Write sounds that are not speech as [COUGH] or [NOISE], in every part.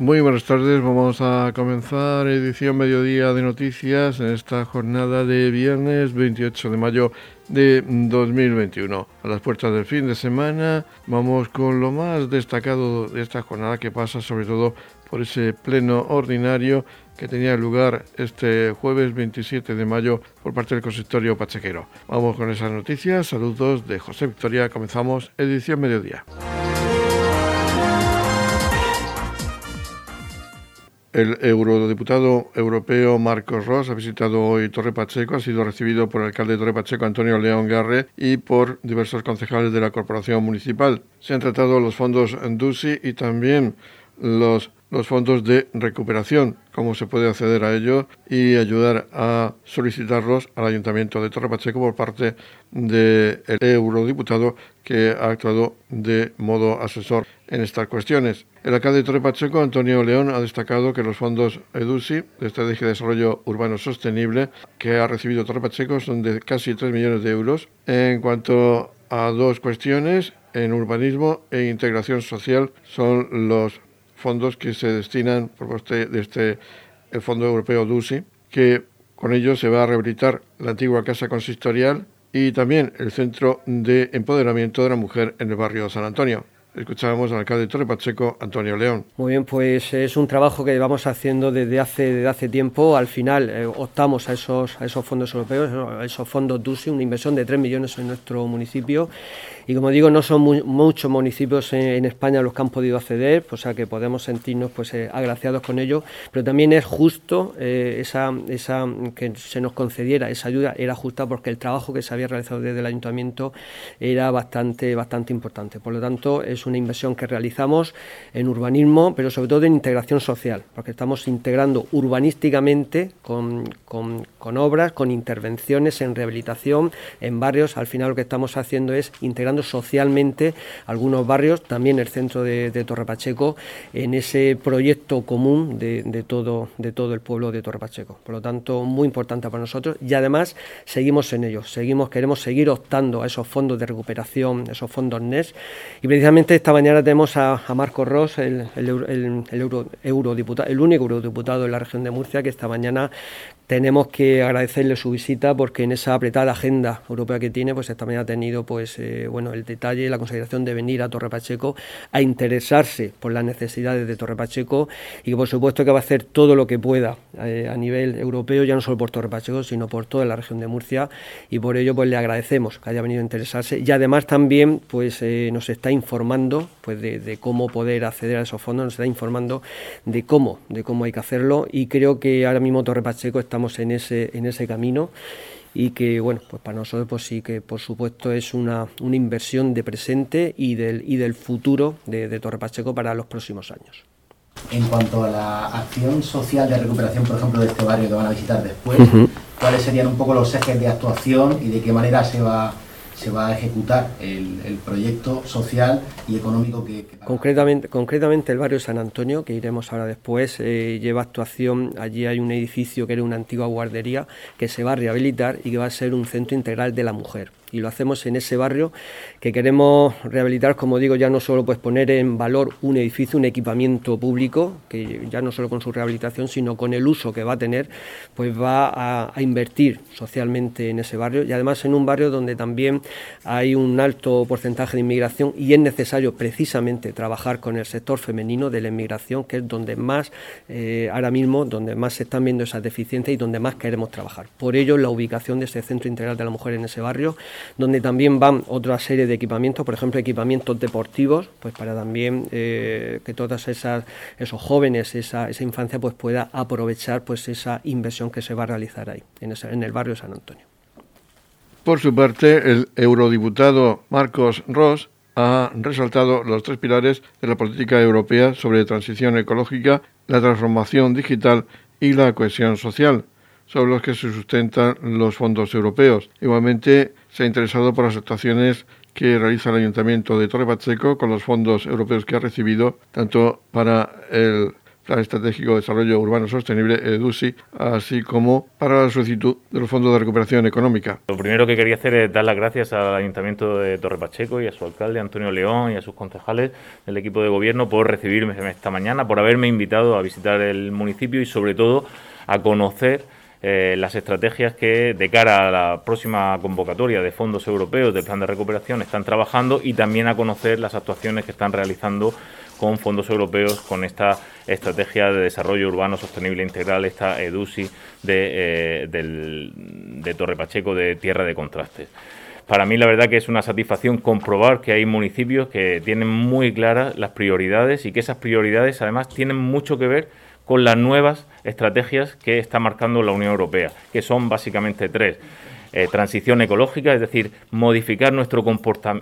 Muy buenas tardes, vamos a comenzar edición mediodía de noticias en esta jornada de viernes 28 de mayo de 2021. A las puertas del fin de semana vamos con lo más destacado de esta jornada que pasa sobre todo por ese pleno ordinario que tenía lugar este jueves 27 de mayo por parte del consistorio pachequero. Vamos con esas noticias, saludos de José Victoria, comenzamos edición mediodía. El eurodiputado europeo Marcos Ross ha visitado hoy Torre Pacheco, ha sido recibido por el alcalde de Torre Pacheco, Antonio León Garre, y por diversos concejales de la corporación municipal. Se han tratado los fondos DUSI y también los, los fondos de recuperación, cómo se puede acceder a ellos y ayudar a solicitarlos al Ayuntamiento de Torre Pacheco por parte del eurodiputado que ha actuado de modo asesor en estas cuestiones. El alcalde de Torre Pacheco, Antonio León, ha destacado que los fondos EDUSI, de Estrategia de Desarrollo Urbano Sostenible, que ha recibido Torre Pacheco, son de casi 3 millones de euros. En cuanto a dos cuestiones, en urbanismo e integración social, son los fondos que se destinan por parte de este Fondo Europeo DUSI, que con ellos se va a rehabilitar la antigua casa consistorial y también el Centro de Empoderamiento de la Mujer en el barrio San Antonio. Escuchábamos al alcalde de Torre Pacheco, Antonio León. Muy bien, pues es un trabajo que vamos haciendo desde hace, desde hace tiempo. Al final eh, optamos a esos, a esos fondos europeos, a esos fondos DUSI, una inversión de 3 millones en nuestro municipio y como digo, no son muchos municipios en, España los que han podido acceder, o sea que podemos sentirnos pues eh, agraciados con ello, pero también es justo eh, esa, que se nos concediera esa ayuda, era justa porque el trabajo que se había realizado desde el ayuntamiento era bastante, bastante importante. Por lo tanto, es una inversión que realizamos en urbanismo, pero sobre todo en integración social, porque estamos integrando urbanísticamente con obras, con intervenciones en rehabilitación en barrios. Al final lo que estamos haciendo es integrando socialmente algunos barrios, también el centro de, Torre Pacheco, en ese proyecto común de, todo, de todo el pueblo de Torre Pacheco. Por lo tanto, muy importante para nosotros y además seguimos en ello, seguimos, queremos seguir optando a esos fondos de recuperación, esos fondos NES. Y precisamente esta mañana tenemos a, Marco Ross, el, eurodiputado, el único eurodiputado de la región de Murcia, que esta mañana tenemos que agradecerle su visita porque en esa apretada agenda europea que tiene, pues mañana ha tenido pues eh, bueno el detalle, la consideración de venir a Torre Pacheco a interesarse por las necesidades de Torre Pacheco y que por supuesto que va a hacer todo lo que pueda eh, a nivel europeo, ya no solo por Torre Pacheco, sino por toda la región de Murcia. Y por ello pues le agradecemos que haya venido a interesarse. Y además también pues eh, nos está informando pues de, de, cómo poder acceder a esos fondos, nos está informando de cómo, de cómo hay que hacerlo y creo que ahora mismo Torre Pacheco estamos en ese, en ese camino y que bueno pues para nosotros pues sí que por supuesto es una, una inversión de presente y del, y del futuro de, de Torre Pacheco para los próximos años. En cuanto a la acción social de recuperación, por ejemplo, de este barrio que van a visitar después, ¿cuáles serían un poco los ejes de actuación y de qué manera se va se va a ejecutar el, proyecto social y económico que... concretamente, concretamente el barrio San Antonio, que iremos ahora después, eh, lleva actuación, allí hay un edificio que era una antigua guardería que se va a rehabilitar y que va a ser un centro integral de la mujer y lo hacemos en ese barrio que queremos rehabilitar, como digo, ya no solo pues poner en valor un edificio, un equipamiento público, que ya no solo con su rehabilitación, sino con el uso que va a tener, pues va a, invertir socialmente en ese barrio y además en un barrio donde también hay un alto porcentaje de inmigración y es necesario precisamente trabajar con el sector femenino de la inmigración, que es donde más eh, ahora mismo, donde más se están viendo esas deficiencias y donde más queremos trabajar. Por ello, la ubicación de ese centro integral de la mujer en ese barrio donde también van otra serie de equipamientos, por ejemplo, equipamientos deportivos, pues para también eh, que todas esas esos jóvenes, esa, esa, infancia, pues pueda aprovechar pues esa inversión que se va a realizar ahí, en, en el barrio de San Antonio. Por su parte, el eurodiputado Marcos Ross ha resaltado los tres pilares de la política europea sobre transición ecológica, la transformación digital y la cohesión social, sobre los que se sustentan los fondos europeos. Igualmente, se ha interesado por las actuaciones que realiza el Ayuntamiento de Torre Pacheco con los fondos europeos que ha recibido, tanto para el Plan Estratégico de Desarrollo Urbano Sostenible, EDUSI, así como para la solicitud de los fondos de recuperación económica. Lo primero que quería hacer es dar las gracias al Ayuntamiento de Torre Pacheco y a su alcalde, Antonio León, y a sus concejales del equipo de gobierno por recibirme esta mañana, por haberme invitado a visitar el municipio y sobre todo a conocer eh, las estrategias que de cara a la próxima convocatoria de fondos europeos del plan de recuperación están trabajando y también a conocer las actuaciones que están realizando con fondos europeos con esta estrategia de desarrollo urbano sostenible integral, esta EDUSI de, eh, de Torre Pacheco de Tierra de Contrastes. Para mí la verdad que es una satisfacción comprobar que hay municipios que tienen muy claras las prioridades y que esas prioridades además tienen mucho que ver con las nuevas estrategias que está marcando la Unión Europea, que son básicamente tres. Eh, transición ecológica, es decir, modificar nuestro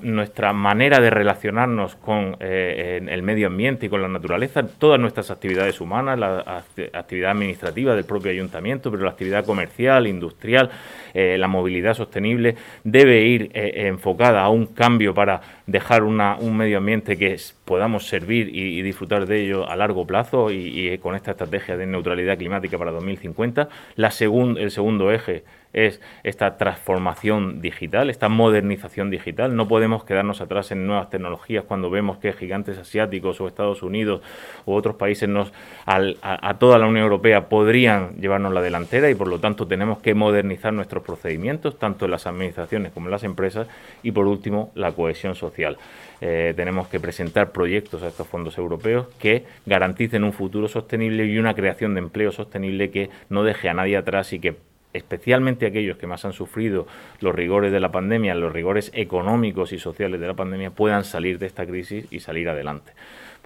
nuestra manera de relacionarnos con eh, el medio ambiente y con la naturaleza, todas nuestras actividades humanas, la actividad administrativa del propio ayuntamiento, pero la actividad comercial, industrial, eh, la movilidad sostenible, debe ir enfocada a un cambio para dejar un medio ambiente que podamos servir y, disfrutar de ello a largo plazo y, con esta estrategia de neutralidad climática para 2050. La el segundo eje es esta transformación digital, esta modernización digital. No podemos quedarnos atrás en nuevas tecnologías cuando vemos que gigantes asiáticos o Estados Unidos u otros países nos, a, toda la Unión Europea podrían llevarnos la delantera y por lo tanto tenemos que modernizar nuestros procedimientos, tanto en las administraciones como en las empresas y por último la cohesión social. Eh, tenemos que presentar proyectos a estos fondos europeos que garanticen un futuro sostenible y una creación de empleo sostenible que no deje a nadie atrás y que especialmente aquellos que más han sufrido los rigores de la pandemia, los rigores económicos y sociales de la pandemia, puedan salir de esta crisis y salir adelante.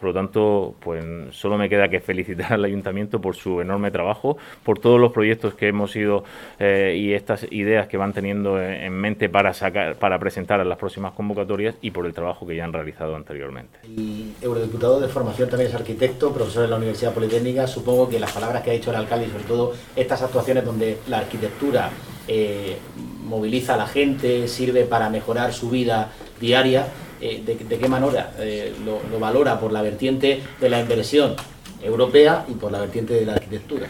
Por lo tanto, pues solo me queda que felicitar al ayuntamiento por su enorme trabajo, por todos los proyectos que hemos ido eh, y estas ideas que van teniendo en mente para sacar, para presentar a las próximas convocatorias y por el trabajo que ya han realizado anteriormente. El eurodiputado de formación también es arquitecto, profesor en la Universidad Politécnica. Supongo que las palabras que ha dicho el alcalde y sobre todo estas actuaciones donde la arquitectura eh, moviliza a la gente, sirve para mejorar su vida diaria, eh, de, qué manera eh, lo, valora por la vertiente de la inversión europea y por la vertiente de la arquitectura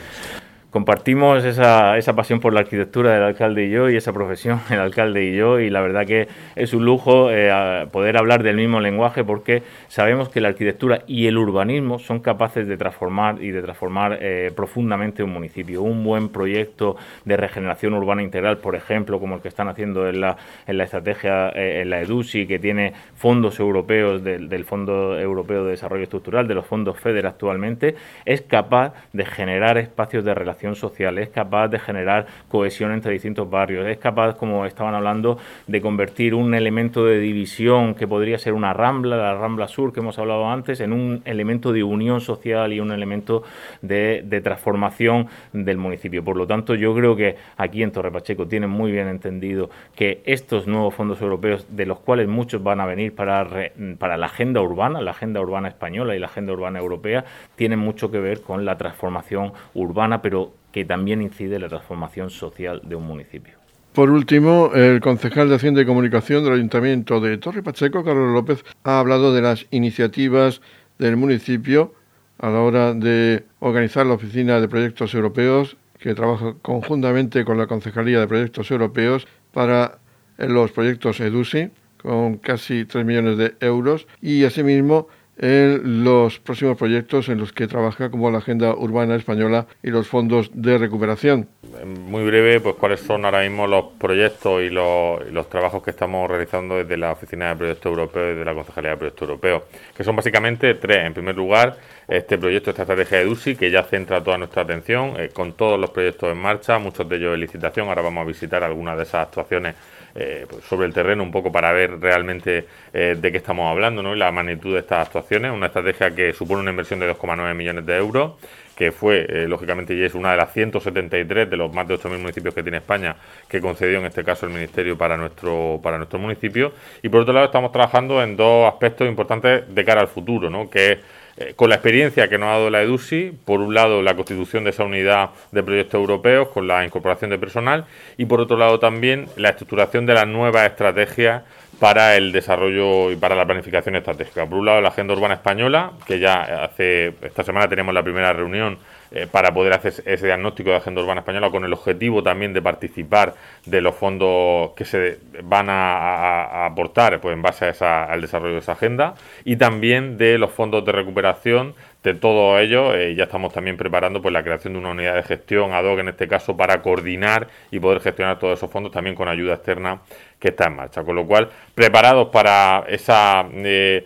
compartimos esa, esa, pasión por la arquitectura del alcalde y yo y esa profesión, [LAUGHS] el alcalde y yo, y la verdad que es un lujo eh, poder hablar del mismo lenguaje porque sabemos que la arquitectura y el urbanismo son capaces de transformar y de transformar eh, profundamente un municipio. Un buen proyecto de regeneración urbana integral, por ejemplo, como el que están haciendo en la, en la estrategia, eh, en la EDUSI, que tiene fondos europeos del, del Fondo Europeo de Desarrollo Estructural, de los fondos FEDER actualmente, es capaz de generar espacios de relación social, es capaz de generar cohesión entre distintos barrios, es capaz, como estaban hablando, de convertir un elemento de división que podría ser una rambla, la rambla sur que hemos hablado antes, en un elemento de unión social y un elemento de, transformación del municipio. Por lo tanto, yo creo que aquí en Torre Pacheco tienen muy bien entendido que estos nuevos fondos europeos, de los cuales muchos van a venir para, para la agenda urbana, la agenda urbana española y la agenda urbana europea, tienen mucho que ver con la transformación urbana, pero que también incide en la transformación social de un municipio. Por último, el concejal de Hacienda y Comunicación del Ayuntamiento de Torre Pacheco, Carlos López, ha hablado de las iniciativas del municipio a la hora de organizar la Oficina de Proyectos Europeos, que trabaja conjuntamente con la Concejalía de Proyectos Europeos para los proyectos EDUSI, con casi 3 millones de euros, y asimismo en los próximos proyectos en los que trabaja como la Agenda Urbana Española y los fondos de recuperación. Muy breve, pues cuáles son ahora mismo los proyectos y los, trabajos que estamos realizando desde la Oficina de Proyectos Europeos y desde la Concejalía de Proyectos Europeos, que son básicamente tres. En primer lugar, este proyecto, esta estrategia de DUSI, que ya centra toda nuestra atención, eh, con todos los proyectos en marcha, muchos de ellos en licitación. Ahora vamos a visitar algunas de esas actuaciones eh, pues sobre el terreno un poco para ver realmente eh, de qué estamos hablando ¿no? y la magnitud de estas actuaciones. Una estrategia que supone una inversión de 2,9 millones de euros que fue, lógicamente, y es una de las 173 de los más de 8.000 municipios que tiene España, que concedió en este caso el Ministerio para nuestro, para nuestro municipio. Y por otro lado, estamos trabajando en dos aspectos importantes de cara al futuro, ¿no? que es eh, con la experiencia que nos ha dado la EDUSI, por un lado la constitución de esa unidad de proyectos europeos con la incorporación de personal y por otro lado también la estructuración de las nuevas estrategias para el desarrollo y para la planificación estratégica. Por un lado, la Agenda Urbana Española, que ya hace esta semana tenemos la primera reunión eh, para poder hacer ese diagnóstico de Agenda Urbana Española con el objetivo también de participar de los fondos que se van a, aportar pues, en base al desarrollo de esa agenda y también de los fondos de recuperación de todo ello eh, ya estamos también preparando pues la creación de una unidad de gestión ad hoc en este caso para coordinar y poder gestionar todos esos fondos también con ayuda externa que está en marcha. Con lo cual preparados para esa eh,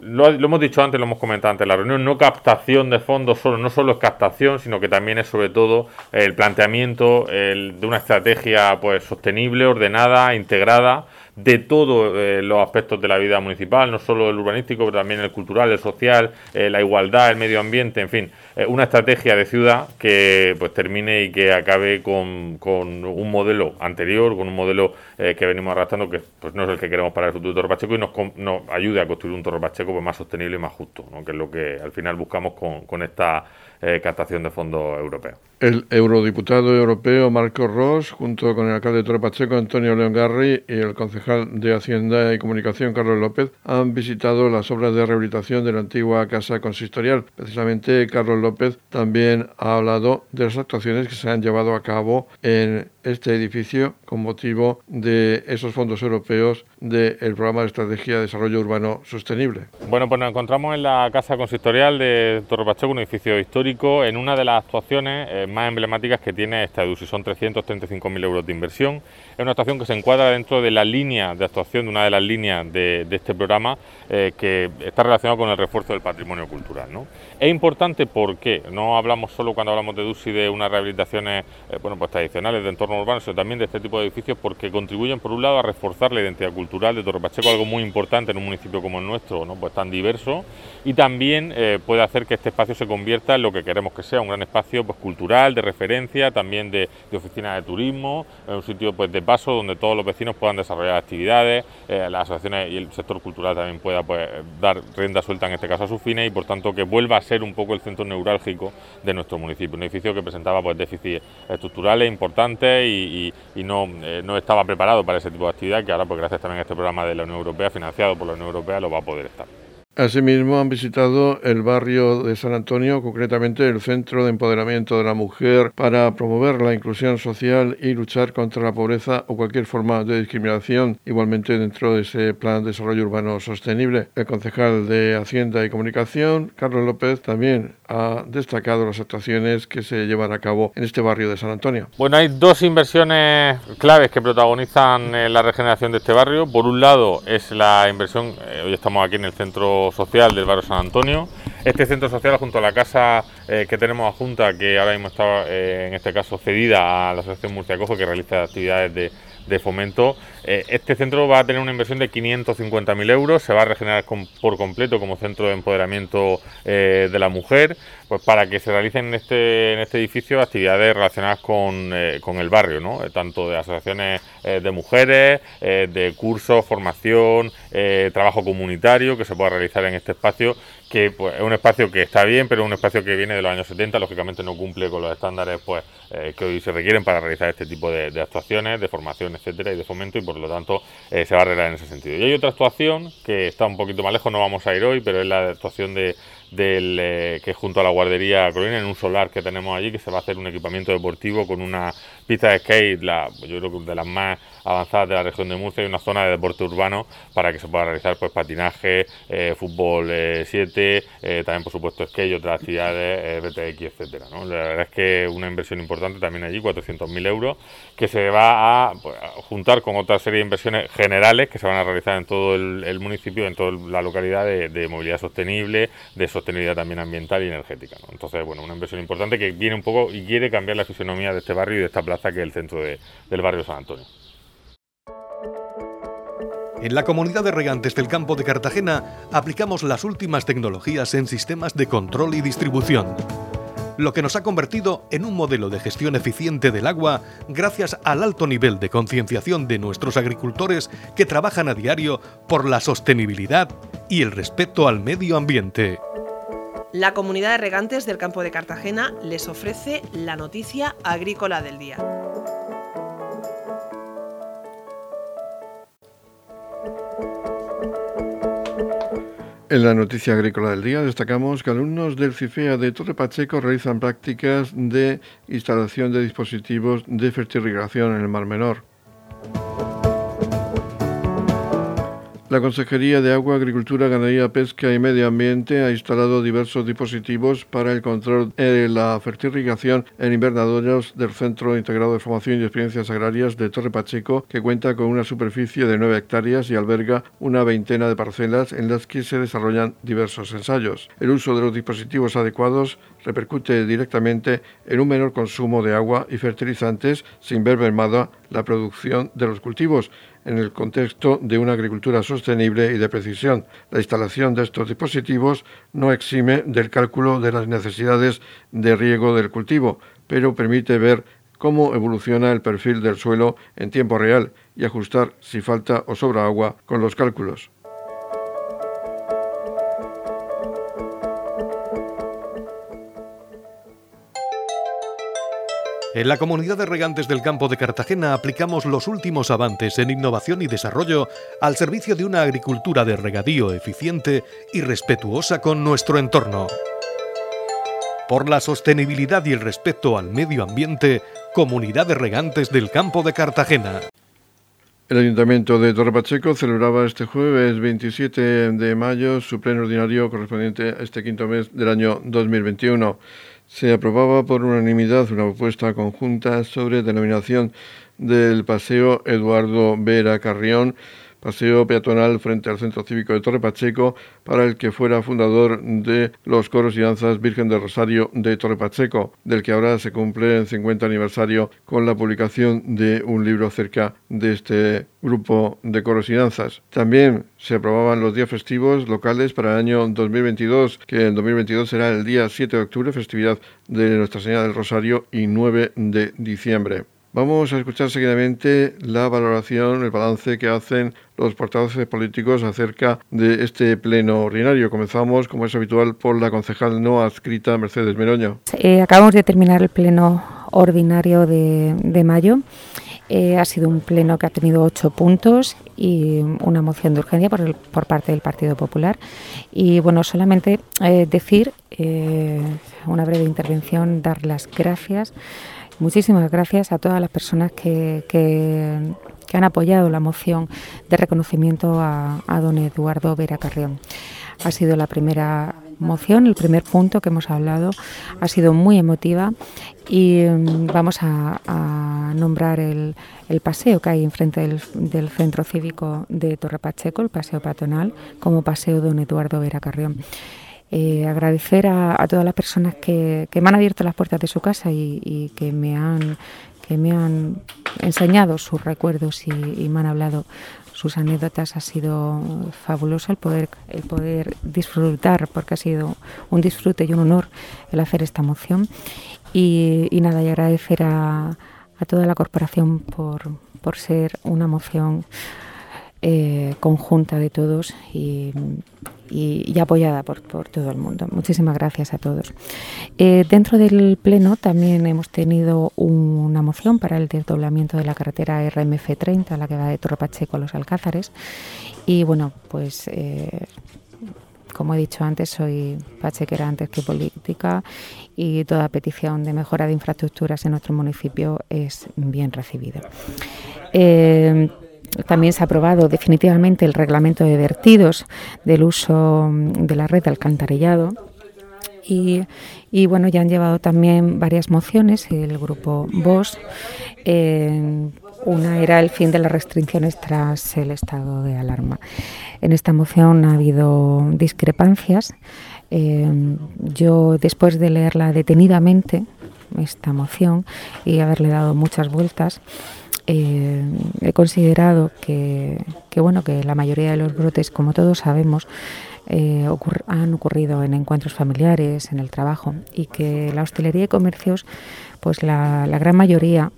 lo, hemos dicho antes, lo hemos comentado antes, la reunión no captación de fondos solo, no solo es captación, sino que también es sobre todo el planteamiento de una estrategia pues sostenible, ordenada, integrada de todos eh, los aspectos de la vida municipal, no solo el urbanístico, pero también el cultural, el social, eh, la igualdad, el medio ambiente, en fin, eh, una estrategia de ciudad que pues termine y que acabe con, con un modelo anterior, con un modelo que venimos arrastrando que pues no es el que queremos para el futuro de Torre Pacheco y nos, nos ayude a construir un Torre Pacheco pues, más sostenible y más justo, que es lo que al final buscamos con esta captación de fondos europeos. El eurodiputado europeo Marco Ross, junto con el alcalde de Torre Pacheco, Antonio León Garri, y el concejal de Hacienda y Comunicación, Carlos López, han visitado las obras de rehabilitación de la antigua casa consistorial. Precisamente, Carlos López también ha hablado de las actuaciones que se han llevado a cabo en este edificio con motivo de esos fondos europeos del programa de estrategia de desarrollo urbano sostenible. Bueno, pues nos encontramos en la casa consistorial de Torre Pacheco, un edificio histórico, en una de las actuaciones eh, más emblemáticas que tiene esta EDUSI. Son 335.000 euros de inversión. Es una actuación que se encuadra dentro de la línea de actuación, de una de las líneas de, este programa, eh, que está relacionado con el refuerzo del patrimonio cultural. Es importante porque no hablamos solo cuando hablamos de EDUSI de unas rehabilitaciones eh, bueno, pues tradicionales de entorno urbano, sino también de este tipo de edificios porque contribuyen, por un lado, a reforzar la identidad cultural de Torre Pacheco, algo muy importante en un municipio como el nuestro, ¿no? pues tan diverso, y también eh, puede hacer que este espacio se convierta en lo que queremos que sea, un gran espacio pues, cultural de referencia, también de, de oficinas de turismo, un sitio pues, de paso donde todos los vecinos puedan desarrollar actividades, eh, las asociaciones y el sector cultural también pueda pues, dar rienda suelta en este caso a sus fines y por tanto que vuelva a ser un poco el centro neurálgico de nuestro municipio. Un edificio que presentaba pues, déficits estructurales importantes y, no, eh, no estaba preparado para ese tipo de actividad que ahora pues gracias también a este programa de la Unión Europea, financiado por la Unión Europea, lo va a poder estar. Asimismo, han visitado el barrio de San Antonio, concretamente el Centro de Empoderamiento de la Mujer, para promover la inclusión social y luchar contra la pobreza o cualquier forma de discriminación, igualmente dentro de ese Plan de Desarrollo Urbano Sostenible. El concejal de Hacienda y Comunicación, Carlos López, también ha destacado las actuaciones que se llevan a cabo en este barrio de San Antonio. Bueno, hay dos inversiones claves que protagonizan eh, la regeneración de este barrio. Por un lado es la inversión, eh, hoy estamos aquí en el centro social del barrio San Antonio. Este centro social junto a la casa eh, que tenemos adjunta, que ahora mismo está en este caso cedida a la Asociación Murcia Cojo, que realiza actividades de de fomento. Eh, este centro va a tener una inversión de 550.000 euros, se va a regenerar por completo como centro de empoderamiento eh, de la mujer, pues para que se realicen en este, en este edificio actividades relacionadas con, eh, con el barrio, ¿no? tanto de asociaciones de mujeres, de cursos, formación, trabajo comunitario que se pueda realizar en este espacio que pues, es un espacio que está bien, pero es un espacio que viene de los años 70, lógicamente no cumple con los estándares pues, que hoy se requieren para realizar este tipo de, actuaciones, de formación, etcétera, y de fomento, por lo tanto eh, se va a arreglar en ese sentido. Y hay otra actuación que está un poquito más lejos, no vamos a ir hoy, pero es la actuación de, del, eh, que junto a la guardería Colina, en un solar que tenemos allí, que se va a hacer un equipamiento deportivo con una pista de skate, la, yo creo que de las más avanzadas de la región de Murcia, y una zona de deporte urbano para que se pueda realizar pues patinaje, eh, fútbol 7, eh, también por supuesto skate y otras actividades, BTX, etcétera. ¿no? La verdad es que una inversión importante también allí, 400.000 euros, que se va pues, a, juntar con otra serie de inversiones generales que se van a realizar en todo el, municipio, en toda la localidad de, de movilidad sostenible, de sostenibilidad también ambiental y energética. Entonces, bueno, una inversión importante que viene un poco y quiere cambiar la fisonomía de este barrio y de esta plaza que es el centro del barrio San Antonio. En la comunidad de regantes del campo de Cartagena aplicamos las últimas tecnologías en sistemas de control y distribución, lo que nos ha convertido en un modelo de gestión eficiente del agua gracias al alto nivel de concienciación de nuestros agricultores que trabajan a diario por la sostenibilidad y el respeto al medio ambiente. La comunidad de regantes del campo de Cartagena les ofrece la noticia agrícola del día. En la noticia agrícola del día destacamos que alumnos del CIFEA de Torre Pacheco realizan prácticas de instalación de dispositivos de fertirrigación en el Mar Menor. La Consejería de Agua, Agricultura, Ganadería, Pesca y Medio Ambiente ha instalado diversos dispositivos para el control de la fertilización en invernaderos del Centro Integrado de Formación y Experiencias Agrarias de Torre Pacheco, que cuenta con una superficie de 9 hectáreas y alberga una veintena de parcelas en las que se desarrollan diversos ensayos. El uso de los dispositivos adecuados repercute directamente en un menor consumo de agua y fertilizantes sin ver mermada la producción de los cultivos en el contexto de una agricultura sostenible y de precisión. La instalación de estos dispositivos no exime del cálculo de las necesidades de riego del cultivo, pero permite ver cómo evoluciona el perfil del suelo en tiempo real y ajustar si falta o sobra agua con los cálculos. En la comunidad de regantes del campo de Cartagena aplicamos los últimos avances en innovación y desarrollo al servicio de una agricultura de regadío eficiente y respetuosa con nuestro entorno. Por la sostenibilidad y el respeto al medio ambiente, Comunidad de Regantes del Campo de Cartagena. El Ayuntamiento de Torre Pacheco celebraba este jueves 27 de mayo su pleno ordinario correspondiente a este quinto mes del año 2021 se aprobaba por unanimidad una propuesta conjunta sobre denominación del Paseo Eduardo Vera Carrión, paseo peatonal frente al Centro Cívico de Torre Pacheco, para el que fuera fundador de los coros y danzas Virgen del Rosario de Torre Pacheco, del que ahora se cumple el 50 aniversario con la publicación de un libro acerca de este grupo de coros y danzas. También se aprobaban los días festivos locales para el año 2022, que en 2022 será el día 7 de octubre, festividad de Nuestra Señora del Rosario, y 9 de diciembre. Vamos a escuchar seguidamente la valoración, el balance que hacen los portavoces políticos acerca de este pleno ordinario. Comenzamos, como es habitual, por la concejal no adscrita Mercedes Meroño. Eh, acabamos de terminar el pleno ordinario de, mayo. Eh, ha sido un pleno que ha tenido ocho puntos y una moción de urgencia por, por parte del Partido Popular. Y bueno, solamente eh, decir una breve intervención, dar las gracias Muchísimas gracias a todas las personas que, que, han apoyado la moción de reconocimiento a, don Eduardo Vera Carrión. Ha sido la primera moción, el primer punto que hemos hablado, ha sido muy emotiva y mm, vamos a, nombrar el, paseo que hay enfrente del, del, centro cívico de Torre Pacheco, el paseo patronal, como paseo don Eduardo Vera Carrión. Eh, agradecer a, todas las personas que, me han abierto las puertas de su casa y, que me han que me han enseñado sus recuerdos y, me han hablado sus anécdotas. Ha sido fabuloso el poder el poder disfrutar porque ha sido un disfrute y un honor el hacer esta moción. Y, nada y agradecer a, toda la corporación por, por ser una moción eh, conjunta de todos y, y, apoyada por, todo el mundo. Muchísimas gracias a todos. Eh, dentro del Pleno también hemos tenido una moción para el desdoblamiento de la carretera RMF 30, la que va de Torre Pacheco a Los Alcázares. Y bueno, pues eh, como he dicho antes, soy pachequera antes que política y toda petición de mejora de infraestructuras en nuestro municipio es bien recibida. Eh, también se ha aprobado definitivamente el reglamento de vertidos del uso de la red de alcantarillado. Y, bueno, ya han llevado también varias mociones el grupo VOS. una era el fin de las restricciones tras el estado de alarma. En esta moción ha habido discrepancias. Eh, yo, después de leerla detenidamente, esta moción, y haberle dado muchas vueltas, eh, he considerado que, bueno que la mayoría de los brotes, como todos sabemos, eh, han ocurrido en encuentros familiares, en el trabajo, y que la hostelería y comercios, pues la, gran mayoría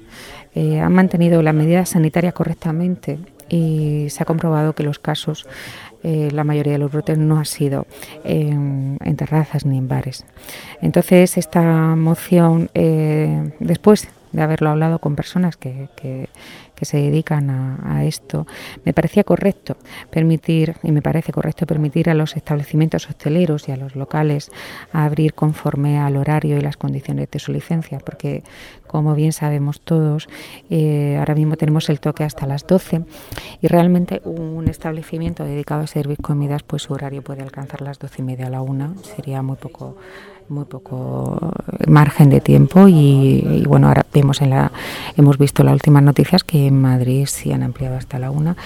eh, han mantenido las medidas sanitarias correctamente y se ha comprobado que los casos, la mayoría de los brotes no ha sido en, terrazas ni en bares. Entonces, esta moción, después de haberlo hablado con personas que se dedican a, esto, me parecía correcto permitir, y me parece correcto permitir a los establecimientos hosteleros y a los locales abrir conforme al horario y las condiciones de su licencia, porque como bien sabemos todos, eh, ahora mismo tenemos el toque hasta las 12 y realmente un establecimiento dedicado a servir comidas, pues su horario puede alcanzar las 12 y media a la una, sería muy poco muy poco margen de tiempo y, bueno ahora vemos en la hemos visto las últimas noticias que en Madrid sí han ampliado hasta la una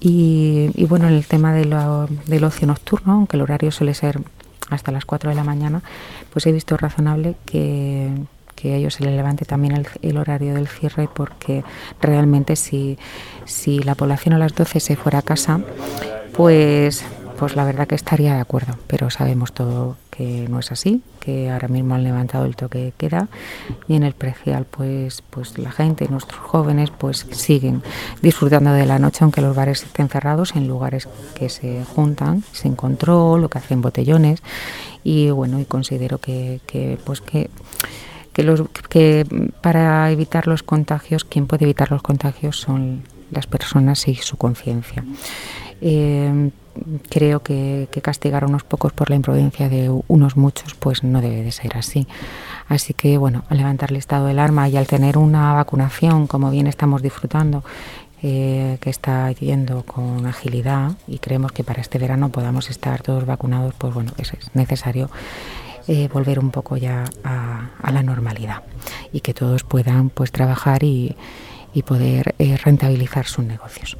y, y bueno en el tema de del ocio nocturno aunque el horario suele ser hasta las 4 de la mañana pues he visto razonable que que a ellos se les levante también el, horario del cierre porque realmente si, si la población a las 12 se fuera a casa, pues pues la verdad que estaría de acuerdo, pero sabemos todo que no es así, que ahora mismo han levantado el toque de queda y en el precial pues pues la gente, nuestros jóvenes pues siguen disfrutando de la noche aunque los bares estén cerrados en lugares que se juntan sin control o que hacen botellones. Y bueno, y considero que pues que que, los, que para evitar los contagios, quien puede evitar los contagios son las personas y su conciencia. Eh, creo que, castigar a unos pocos por la imprudencia de unos muchos, pues no debe de ser así. Así que, bueno, al levantar el estado del arma y al tener una vacunación, como bien estamos disfrutando, eh, que está yendo con agilidad y creemos que para este verano podamos estar todos vacunados, pues bueno, es necesario eh, volver un poco ya a, la normalidad y que todos puedan pues trabajar y, poder eh, rentabilizar sus negocios.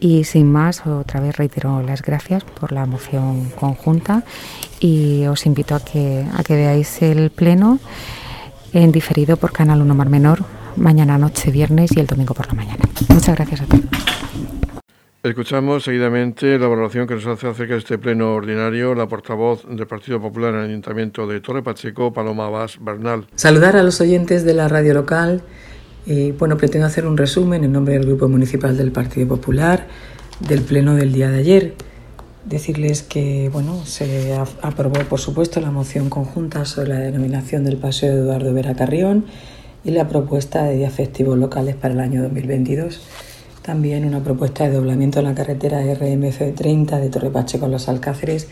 Y sin más, otra vez reitero las gracias por la moción conjunta y os invito a que, a que veáis el pleno en diferido por Canal 1 Mar Menor mañana noche, viernes y el domingo por la mañana. Muchas gracias a todos. Escuchamos seguidamente la valoración que nos hace acerca de este pleno ordinario la portavoz del Partido Popular en el Ayuntamiento de Torre Pacheco, Paloma Vaz Bernal. Saludar a los oyentes de la radio local y bueno, pretendo hacer un resumen en nombre del Grupo Municipal del Partido Popular del pleno del día de ayer. Decirles que bueno, se aprobó por supuesto la moción conjunta sobre la denominación del Paseo de Eduardo Vera Carrión y la propuesta de días festivos locales para el año 2022 también una propuesta de doblamiento en la carretera RMF 30 de Torre Pacheco a los Alcáceres.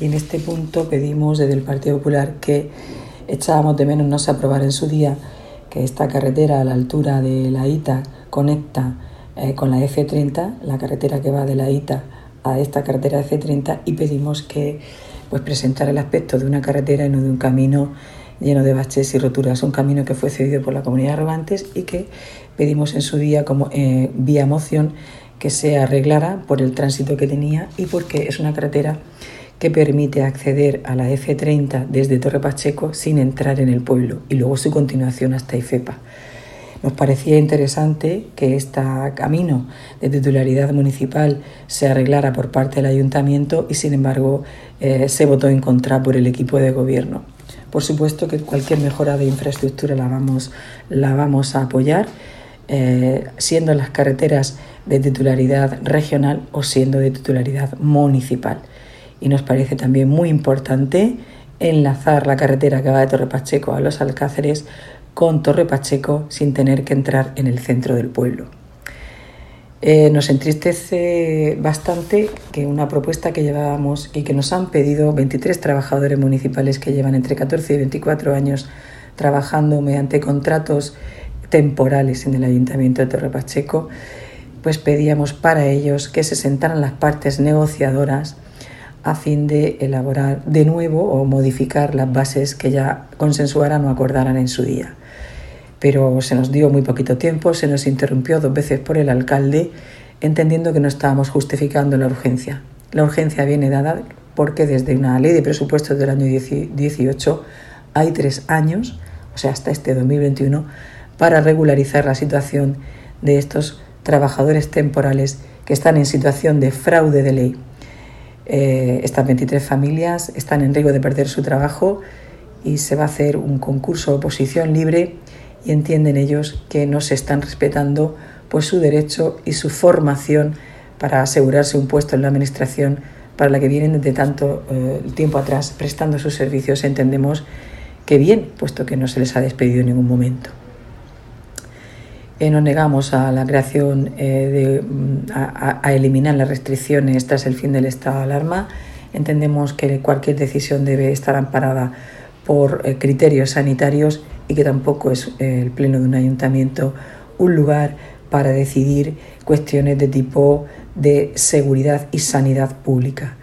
Y en este punto pedimos desde el Partido Popular que echábamos de menos no se aprobar en su día que esta carretera a la altura de la ITA conecta eh, con la F30, la carretera que va de la ITA a esta carretera F30 y pedimos que pues presentar el aspecto de una carretera y no de un camino lleno de baches y roturas, un camino que fue cedido por la comunidad de Arrogantes y que pedimos en su día como eh, vía moción que se arreglara por el tránsito que tenía y porque es una carretera que permite acceder a la F30 desde Torre Pacheco sin entrar en el pueblo y luego su continuación hasta Ifepa. Nos parecía interesante que este camino de titularidad municipal se arreglara por parte del ayuntamiento y sin embargo eh, se votó en contra por el equipo de gobierno. Por supuesto que cualquier mejora de infraestructura la vamos, la vamos a apoyar eh, siendo las carreteras de titularidad regional o siendo de titularidad municipal. Y nos parece también muy importante enlazar la carretera que va de Torre Pacheco a los Alcáceres con Torre Pacheco sin tener que entrar en el centro del pueblo. Eh, nos entristece bastante que una propuesta que llevábamos y que nos han pedido 23 trabajadores municipales que llevan entre 14 y 24 años trabajando mediante contratos temporales en el Ayuntamiento de Torre Pacheco, pues pedíamos para ellos que se sentaran las partes negociadoras a fin de elaborar de nuevo o modificar las bases que ya consensuaran o acordaran en su día. Pero se nos dio muy poquito tiempo, se nos interrumpió dos veces por el alcalde, entendiendo que no estábamos justificando la urgencia. La urgencia viene dada porque desde una ley de presupuestos del año 18 hay tres años, o sea, hasta este 2021, para regularizar la situación de estos trabajadores temporales que están en situación de fraude de ley. Eh, estas 23 familias están en riesgo de perder su trabajo y se va a hacer un concurso oposición libre entienden ellos que no se están respetando pues, su derecho y su formación para asegurarse un puesto en la Administración para la que vienen desde tanto eh, tiempo atrás prestando sus servicios. Entendemos que bien, puesto que no se les ha despedido en ningún momento. Eh, nos negamos a la creación, de, mm, a, eliminar las restricciones tras el fin del estado de alarma. Entendemos que cualquier decisión debe estar amparada por criterios sanitarios y que tampoco es el pleno de un ayuntamiento un lugar para decidir cuestiones de tipo de seguridad y sanidad pública.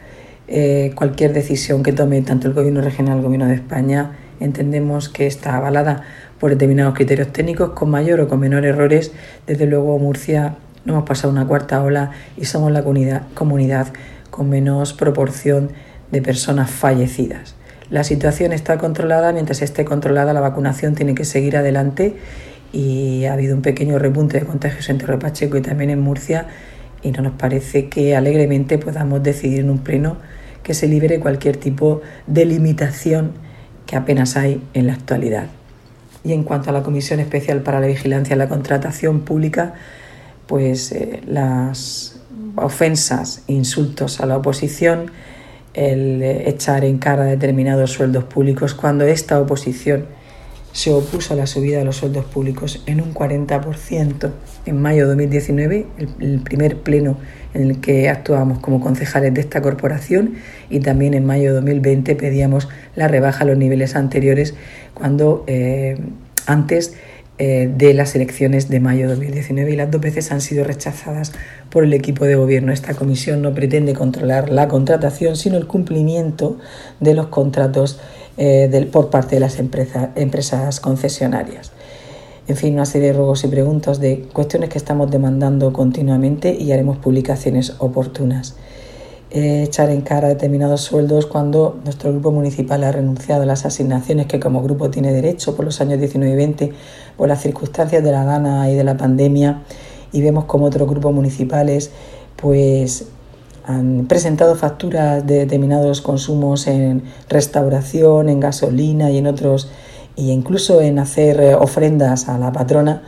Eh, cualquier decisión que tome tanto el Gobierno regional como el Gobierno de España entendemos que está avalada por determinados criterios técnicos con mayor o con menor errores. Desde luego Murcia no hemos pasado una cuarta ola y somos la comunidad con menos proporción de personas fallecidas. La situación está controlada, mientras esté controlada la vacunación tiene que seguir adelante y ha habido un pequeño repunte de contagios en Torre Pacheco y también en Murcia y no nos parece que alegremente podamos decidir en un pleno que se libere cualquier tipo de limitación que apenas hay en la actualidad. Y en cuanto a la Comisión Especial para la Vigilancia y la Contratación Pública, pues eh, las ofensas, insultos a la oposición, el echar en cara determinados sueldos públicos cuando esta oposición se opuso a la subida de los sueldos públicos en un 40% en mayo de 2019, el, primer pleno en el que actuábamos como concejales de esta corporación y también en mayo de 2020 pedíamos la rebaja a los niveles anteriores cuando eh, antes eh, de las elecciones de mayo de 2019 y las dos veces han sido rechazadas por el equipo de gobierno. Esta comisión no pretende controlar la contratación, sino el cumplimiento de los contratos eh, por parte de las empresas concesionarias. En fin, una serie de ruegos y preguntas de cuestiones que estamos demandando continuamente y haremos publicaciones oportunas. Eh, echar en cara determinados sueldos cuando nuestro grupo municipal ha renunciado a las asignaciones que como grupo tiene derecho por los años 19 y 20 por las circunstancias de la gana y de la pandemia. Y vemos como otros grupos municipales pues han presentado facturas de determinados consumos en restauración, en gasolina y en otros, y incluso en hacer eh, ofrendas a la patrona,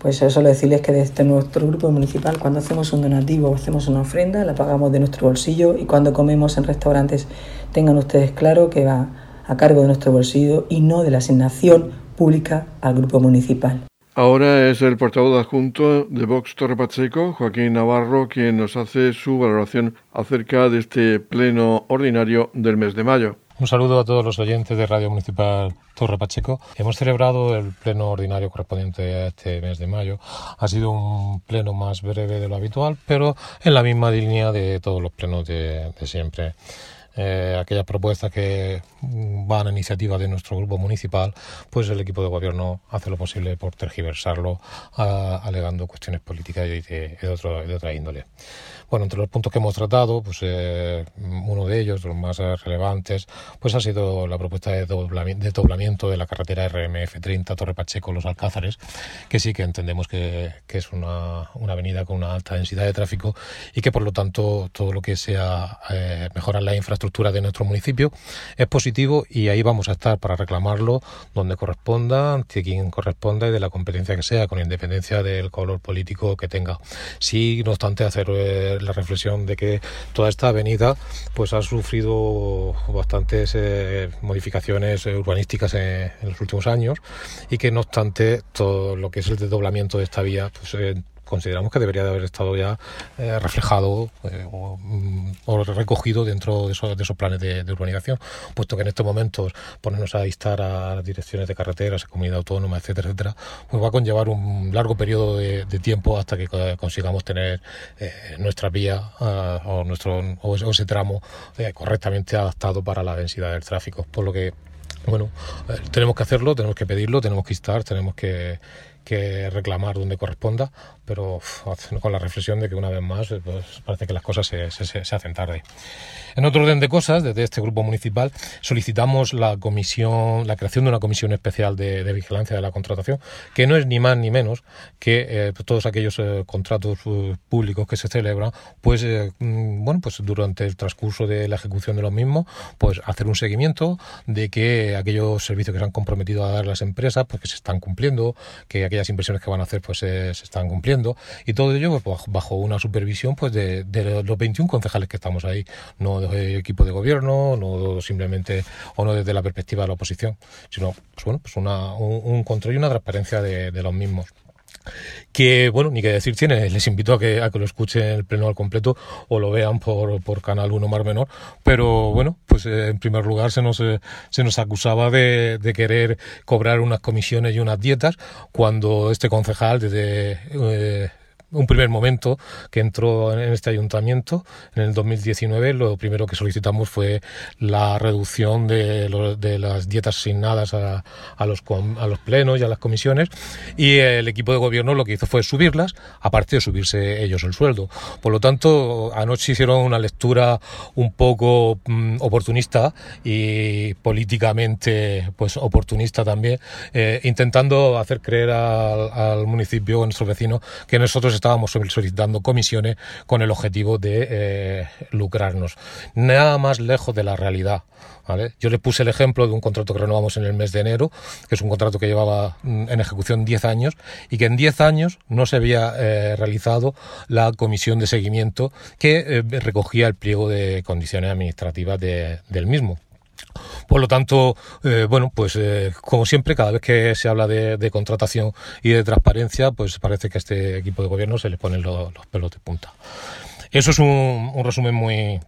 pues solo decirles que desde nuestro grupo municipal, cuando hacemos un donativo o hacemos una ofrenda, la pagamos de nuestro bolsillo y cuando comemos en restaurantes, tengan ustedes claro que va a cargo de nuestro bolsillo y no de la asignación pública al grupo municipal. Ahora es el portavoz adjunto de Vox Torre Pacheco, Joaquín Navarro, quien nos hace su valoración acerca de este pleno ordinario del mes de mayo. Un saludo a todos los oyentes de Radio Municipal Torre Pacheco. Hemos celebrado el pleno ordinario correspondiente a este mes de mayo. Ha sido un pleno más breve de lo habitual, pero en la misma línea de todos los plenos de, de siempre eh, aquellas propuestas que van a iniciativa de nuestro grupo municipal, pues el equipo de gobierno hace lo posible por tergiversarlo, alegando cuestiones políticas y de, de, otro, de otra índole. Bueno, entre los puntos que hemos tratado, pues eh, uno de ellos, los más relevantes, pues ha sido la propuesta de doblamiento de la carretera RMF 30 Torre Pacheco Los Alcázares, que sí que entendemos que, que es una, una, avenida con una alta densidad de tráfico y que por lo tanto todo lo que sea eh, mejorar la infraestructura de nuestro municipio es positivo y ahí vamos a estar para reclamarlo donde corresponda, ante quien corresponda y de la competencia que sea, con independencia del color político que tenga. Sí, no obstante, hacer eh, la reflexión de que toda esta avenida pues ha sufrido bastantes eh, modificaciones urbanísticas en, los últimos años y que no obstante todo lo que es el desdoblamiento de esta vía pues eh, consideramos que debería de haber estado ya eh, reflejado eh, mm, o, recogido dentro de esos, de esos planes de, urbanización, puesto que en estos momentos ponernos a instar a las direcciones de carreteras, comunidad autónoma, etcétera, etcétera, pues va a conllevar un largo periodo de, tiempo hasta que consigamos tener eh, nuestra vía o, nuestro, o ese tramo correctamente adaptado para la densidad del tráfico. Por lo que bueno, tenemos que hacerlo, tenemos que pedirlo, tenemos que instar, tenemos que, que reclamar donde corresponda, pero con la reflexión de que una vez más eh, pues, parece que las cosas se, se, hacen tarde. En otro orden de cosas, desde este grupo municipal solicitamos la comisión, la creación de una comisión especial de, vigilancia de la contratación, que no es ni más ni menos que eh, todos aquellos eh, contratos públicos que se celebran, pues mm, bueno, pues durante el transcurso de la ejecución de los mismos, pues hacer un seguimiento de que aquellos servicios que se han comprometido a dar las empresas, pues que se están cumpliendo, que aquellas inversiones que van a hacer pues se están cumpliendo y todo ello pues, bajo una supervisión pues de, los 21 concejales que estamos ahí, no de equipo de gobierno, no simplemente o no desde la perspectiva de la oposición, sino pues, bueno, pues una, un, control y una transparencia de, los mismos. Que, bueno, ni que decir tiene, les invito a que, a que lo escuchen el pleno al completo o lo vean por, por Canal 1 Mar Menor, pero bueno, pues eh, en primer lugar se nos, eh, se nos acusaba de, de, querer cobrar unas comisiones y unas dietas cuando este concejal desde... Eh, un primer momento que entró en este ayuntamiento en el 2019 lo primero que solicitamos fue la reducción de, las dietas asignadas a, a, los, a los plenos y a las comisiones. Y el equipo de gobierno lo que hizo fue subirlas aparte de subirse ellos el sueldo. Por lo tanto anoche hicieron una lectura un poco mm, oportunista y políticamente pues oportunista también eh, intentando hacer creer al, al municipio a nuestros vecinos que nosotros estábamos solicitando comisiones con el objetivo de eh, lucrarnos. Nada más lejos de la realidad. Yo le puse el ejemplo de un contrato que renovamos en el mes de enero, que es un contrato que llevaba mm, en ejecución 10 años y que en 10 años no se había eh, realizado la comisión de seguimiento que eh, recogía el pliego de condiciones administrativas de, del mismo. Por lo tanto, eh, bueno, pues eh, como siempre, cada vez que se habla de, contratación y de transparencia, pues parece que a este equipo de gobierno se le ponen los, los pelos de punta. Eso es un resumen muy,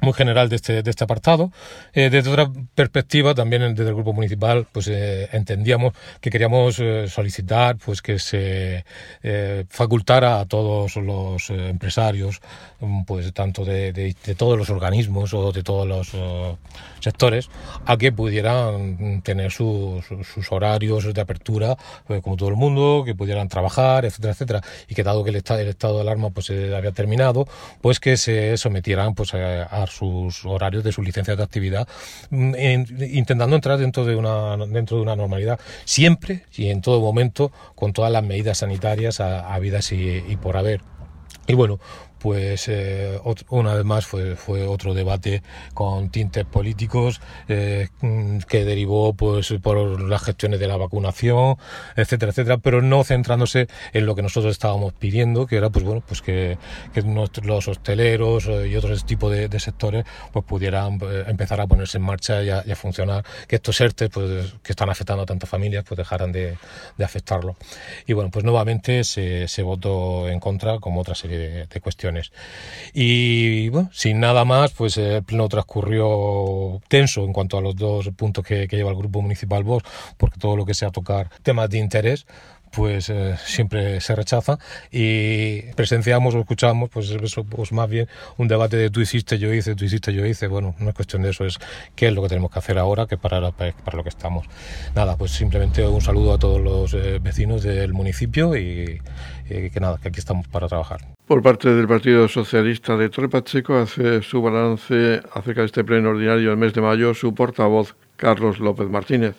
muy general de este, de este apartado. Eh, desde otra perspectiva, también desde el grupo municipal, pues eh, entendíamos que queríamos eh, solicitar pues que se eh, facultara a todos los eh, empresarios, mm, pues tanto de, de, de, todos los organismos o de todos los uh, sectores, a que pudieran tener sus, sus horarios de apertura, pues, como todo el mundo, que pudieran trabajar, etcétera, etcétera, y que dado que el estado, el estado de alarma pues había terminado, pues que se sometieran pues a, a sus horarios de sus licencias de actividad, mm, intentando entrar dentro de una dentro de una normalidad, siempre y en todo momento con todas las medidas sanitarias habidas y, y por haber. Y bueno, pues eh, una vez más fue, fue otro debate con tintes políticos eh, que derivó pues por las gestiones de la vacunación, etcétera, etcétera, pero no centrándose en lo que nosotros estábamos pidiendo, que era pues bueno, pues que, que los hosteleros eh, y otros tipos de, sectores pues pudieran empezar a ponerse en marcha y a, funcionar, que estos ERTE pues que están afectando a tantas familias pues dejaran de, de afectarlo. Y bueno, pues nuevamente se, se votó en contra como otra serie de, de cuestiones y bueno, sin nada más, pues el pleno transcurrió tenso en cuanto a los dos puntos que, que lleva el Grupo Municipal Vox, porque todo lo que sea tocar temas de interés, pues eh, siempre se rechaza. Y presenciamos o escuchamos pues eso pues más bien un debate de tú hiciste yo hice tú hiciste yo hice. Bueno no es cuestión de eso es qué es lo que tenemos que hacer ahora que para, para, lo que estamos. Nada pues simplemente un saludo a todos los eh, vecinos del municipio y, que nada que aquí estamos para trabajar. Por parte del Partido Socialista de Torre hace su balance acerca de este pleno ordinario del mes de mayo su portavoz Carlos López Martínez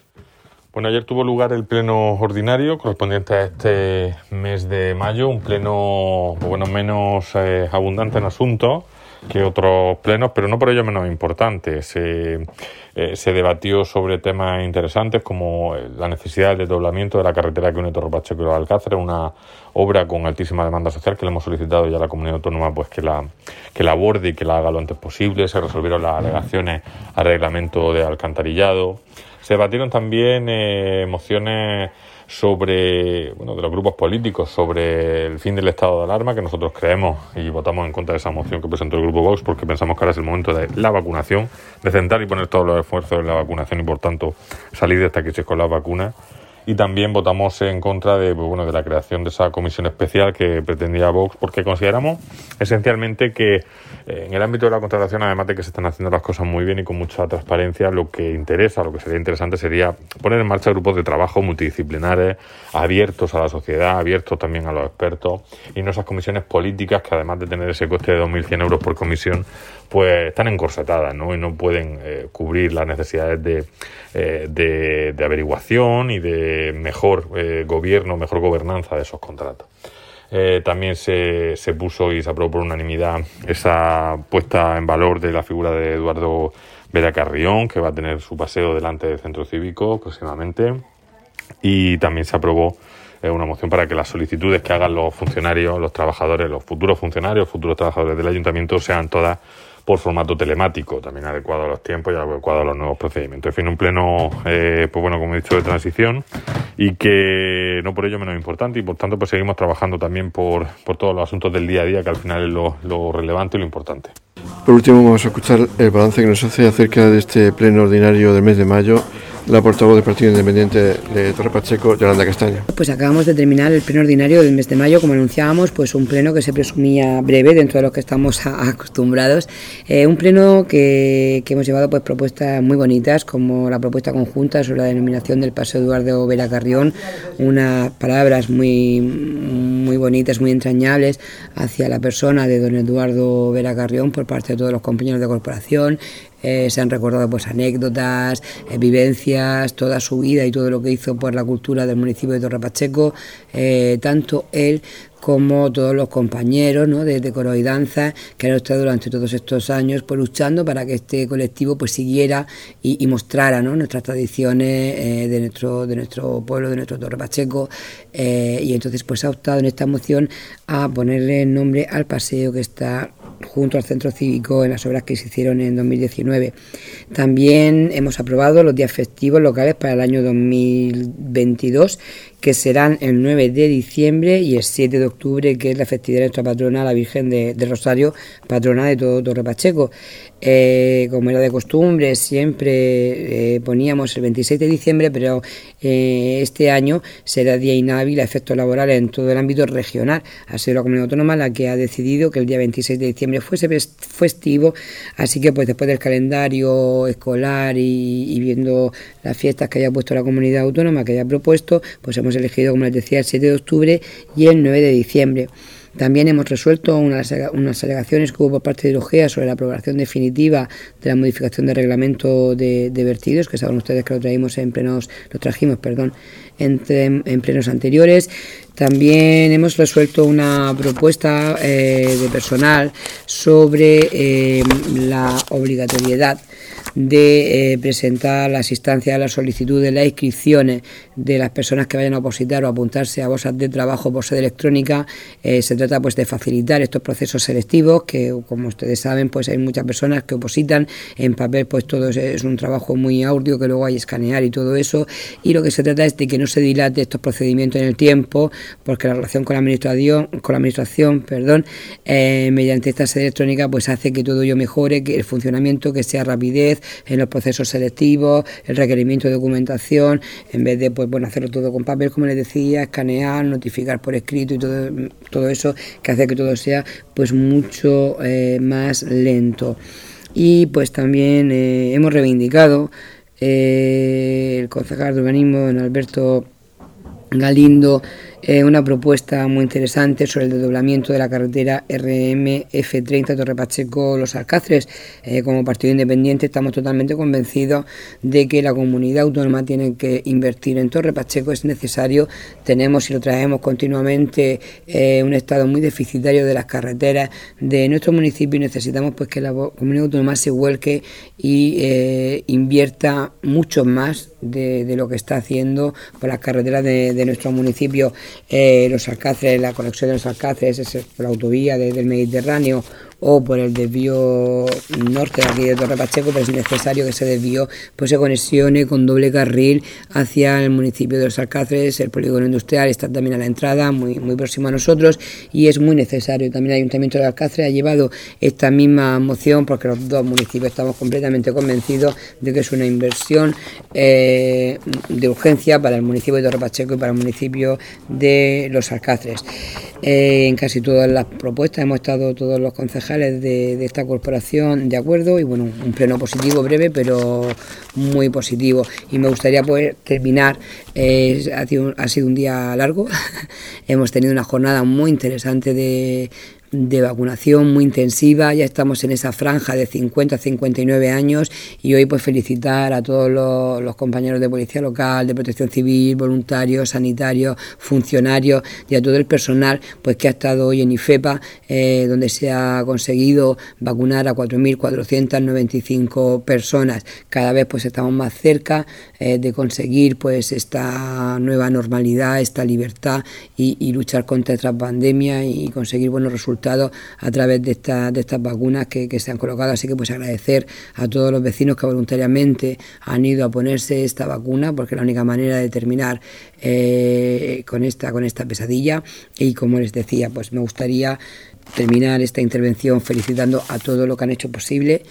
bueno, ayer tuvo lugar el pleno ordinario correspondiente a este mes de mayo, un pleno bueno, menos eh, abundante en asuntos que otros plenos, pero no por ello menos importante. Se, eh, se debatió sobre temas interesantes como la necesidad del desdoblamiento de la carretera que une Torre Pacheco y los Alcáceres, una obra con altísima demanda social que le hemos solicitado ya a la comunidad autónoma pues que la, que la aborde y que la haga lo antes posible. Se resolvieron las alegaciones al reglamento de alcantarillado. Se debatieron también eh, mociones sobre, bueno, de los grupos políticos sobre el fin del estado de alarma, que nosotros creemos y votamos en contra de esa moción que presentó el grupo Vox, porque pensamos que ahora es el momento de la vacunación, de centrar y poner todos los esfuerzos en la vacunación y, por tanto, salir de esta crisis con las vacunas y también votamos en contra de, bueno, de la creación de esa comisión especial que pretendía Vox, porque consideramos esencialmente que eh, en el ámbito de la contratación, además de que se están haciendo las cosas muy bien y con mucha transparencia, lo que interesa, lo que sería interesante sería poner en marcha grupos de trabajo multidisciplinares, abiertos a la sociedad, abiertos también a los expertos, y no esas comisiones políticas que además de tener ese coste de 2.100 euros por comisión, pues están encorsetadas ¿no? y no pueden eh, cubrir las necesidades de, eh, de, de, averiguación y de mejor eh, gobierno, mejor gobernanza de esos contratos. Eh, también se, se, puso y se aprobó por unanimidad esa puesta en valor de la figura de Eduardo Vera Carrión, que va a tener su paseo delante del centro cívico próximamente. Y también se aprobó eh, una moción para que las solicitudes que hagan los funcionarios, los trabajadores, los futuros funcionarios, futuros trabajadores del ayuntamiento sean todas por formato telemático, también adecuado a los tiempos y adecuado a los nuevos procedimientos. En fin, un pleno, eh, pues bueno, como he dicho, de transición y que no por ello menos importante y por tanto pues seguimos trabajando también por, por todos los asuntos del día a día, que al final es lo, lo relevante y lo importante. Por último, vamos a escuchar el balance que nos hace acerca de este pleno ordinario del mes de mayo la portavoz del Partido Independiente de Torre Pacheco, Yolanda Castaño. Pues acabamos de terminar el pleno ordinario del mes de mayo, como anunciábamos, pues un pleno que se presumía breve dentro de lo que estamos [LAUGHS] acostumbrados. Eh, un pleno que, que, hemos llevado pues propuestas muy bonitas, como la propuesta conjunta sobre la denominación del Paseo Eduardo Vera Carrión, unas palabras muy, muy bonitas, muy entrañables hacia la persona de don Eduardo Vera Carrión por parte de todos los compañeros de corporación, eh, se han recordado pues anécdotas, eh, vivencias, toda su vida y todo lo que hizo por la cultura del municipio de Torre Pacheco, eh, tanto él como todos los compañeros ¿no? de, coro y danza que han estado durante todos estos años pues, luchando para que este colectivo pues siguiera y, mostrara ¿no? nuestras tradiciones de nuestro de nuestro pueblo de nuestro Torre Pacheco y entonces pues ha optado en esta moción a ponerle nombre al paseo que está junto al Centro Cívico en las obras que se hicieron en 2019. También hemos aprobado los días festivos locales para el año 2022 que serán el 9 de diciembre y el 7 de octubre, que es la festividad de nuestra patrona, la Virgen de, Rosario, patrona de todo Torre Pacheco. Eh, como era de costumbre, siempre eh, poníamos el 26 de diciembre, pero eh, este año será día inhábil a efectos laborales en todo el ámbito regional. Ha sido la comunidad autónoma la que ha decidido que el día 26 de diciembre fuese festivo, así que pues después del calendario escolar y, viendo las fiestas que haya puesto la comunidad autónoma, que haya propuesto, pues hemos elegido, como les decía, el 7 de octubre y el 9 de diciembre. También hemos resuelto unas, alegaciones que hubo por parte de IROGEA sobre la aprobación definitiva de la modificación del reglamento de, vertidos, que saben ustedes que lo traímos en plenos, lo trajimos, perdón, en plenos anteriores. También hemos resuelto una propuesta eh, de personal sobre eh, la obligatoriedad de eh, presentar las instancias a la solicitud de las inscripciones de las personas que vayan a opositar o apuntarse a bolsas de trabajo por sede electrónica. Eh, se trata pues de facilitar estos procesos selectivos que, como ustedes saben, pues hay muchas personas que opositan en papel, pues todo es, un trabajo muy audio que luego hay que escanear y todo eso. Y lo que se trata es de que no se dilate estos procedimientos en el tiempo, porque la relación con la administración, con la administración, perdón, eh, mediante esta sede electrónica, pues hace que todo ello mejore, que el funcionamiento, que sea rapidez, en los procesos selectivos, el requerimiento de documentación, en vez de pues bueno hacerlo todo con papel, como les decía, escanear, notificar por escrito y todo, todo eso que hace que todo sea pues mucho eh, más lento. Y pues también eh, hemos reivindicado eh, el concejal de urbanismo, don Alberto Galindo, eh, una propuesta muy interesante sobre el desdoblamiento de la carretera RMF30 Torre Pacheco Los Alcáceres. Eh, como partido independiente estamos totalmente convencidos de que la comunidad autónoma tiene que invertir en Torre Pacheco, es necesario. Tenemos y lo traemos continuamente eh, un estado muy deficitario de las carreteras de nuestro municipio y necesitamos pues que la comunidad autónoma se vuelque y invierta mucho más de, lo que está haciendo por las carreteras de, nuestro municipio. Eh, los alcáceres, la conexión de los alcáceres, es la autovía del Mediterráneo o por el desvío norte de aquí de Torre Pacheco, pero es necesario que ese desvío pues, se conexione con doble carril hacia el municipio de los Alcáceres, el polígono industrial está también a la entrada, muy, muy próximo a nosotros, y es muy necesario. También el Ayuntamiento de Alcáceres ha llevado esta misma moción porque los dos municipios estamos completamente convencidos de que es una inversión eh, de urgencia para el municipio de Torre Pacheco y para el municipio de los Alcáceres. Eh, en casi todas las propuestas hemos estado todos los concejales de, esta corporación de acuerdo y bueno, un pleno positivo breve pero muy positivo. Y me gustaría poder terminar, ha, ha sido un día largo, [LAUGHS] hemos tenido una jornada muy interesante de de vacunación muy intensiva, ya estamos en esa franja de 50 a 59 años y hoy pues felicitar a todos los, compañeros de policía local, de protección civil, voluntarios, sanitarios, funcionarios y a todo el personal pues que ha estado hoy en IFEPA eh, donde se ha conseguido vacunar a 4.495 personas. Cada vez pues estamos más cerca eh, de conseguir pues esta nueva normalidad, esta libertad y, y luchar contra esta pandemia y conseguir buenos resultados resultados a través de, de estas vacunas que, se han colocado. Así que pues agradecer a todos los vecinos que voluntariamente han ido a ponerse esta vacuna, porque es la única manera de terminar eh, con, esta, con esta pesadilla. Y como les decía, pues me gustaría terminar esta intervención felicitando a todo lo que han hecho posible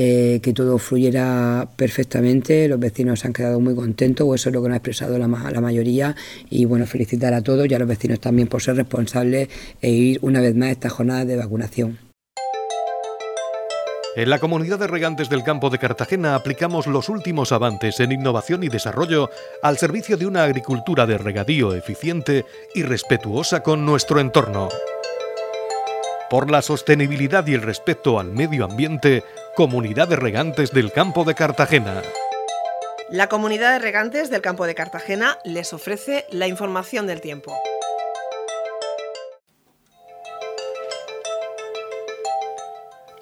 eh, que todo fluyera perfectamente. Los vecinos han quedado muy contentos, o eso es lo que nos ha expresado la, la mayoría. Y bueno, felicitar a todos y a los vecinos también por ser responsables e ir una vez más a esta jornada de vacunación. En la comunidad de regantes del campo de Cartagena aplicamos los últimos avances en innovación y desarrollo al servicio de una agricultura de regadío eficiente y respetuosa con nuestro entorno. Por la sostenibilidad y el respeto al medio ambiente, Comunidad de Regantes del Campo de Cartagena. La Comunidad de Regantes del Campo de Cartagena les ofrece la información del tiempo.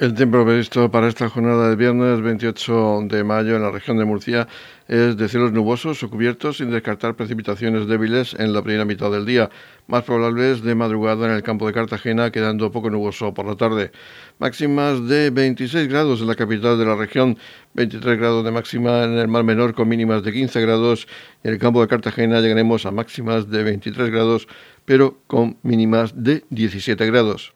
El tiempo previsto para esta jornada de viernes 28 de mayo en la región de Murcia es de cielos nubosos o cubiertos sin descartar precipitaciones débiles en la primera mitad del día, más probables de madrugada en el campo de Cartagena, quedando poco nuboso por la tarde. Máximas de 26 grados en la capital de la región, 23 grados de máxima en el mar menor con mínimas de 15 grados en el campo de Cartagena llegaremos a máximas de 23 grados pero con mínimas de 17 grados.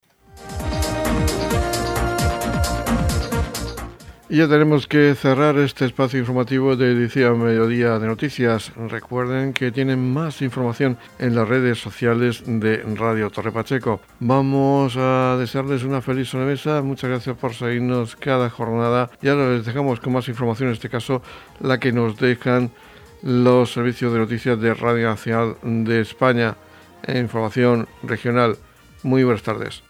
Y ya tenemos que cerrar este espacio informativo de edición Mediodía de Noticias. Recuerden que tienen más información en las redes sociales de Radio Torre Pacheco. Vamos a desearles una feliz sobremesa. Muchas gracias por seguirnos cada jornada. Y ahora les dejamos con más información, en este caso la que nos dejan los servicios de noticias de Radio Nacional de España. Información regional. Muy buenas tardes.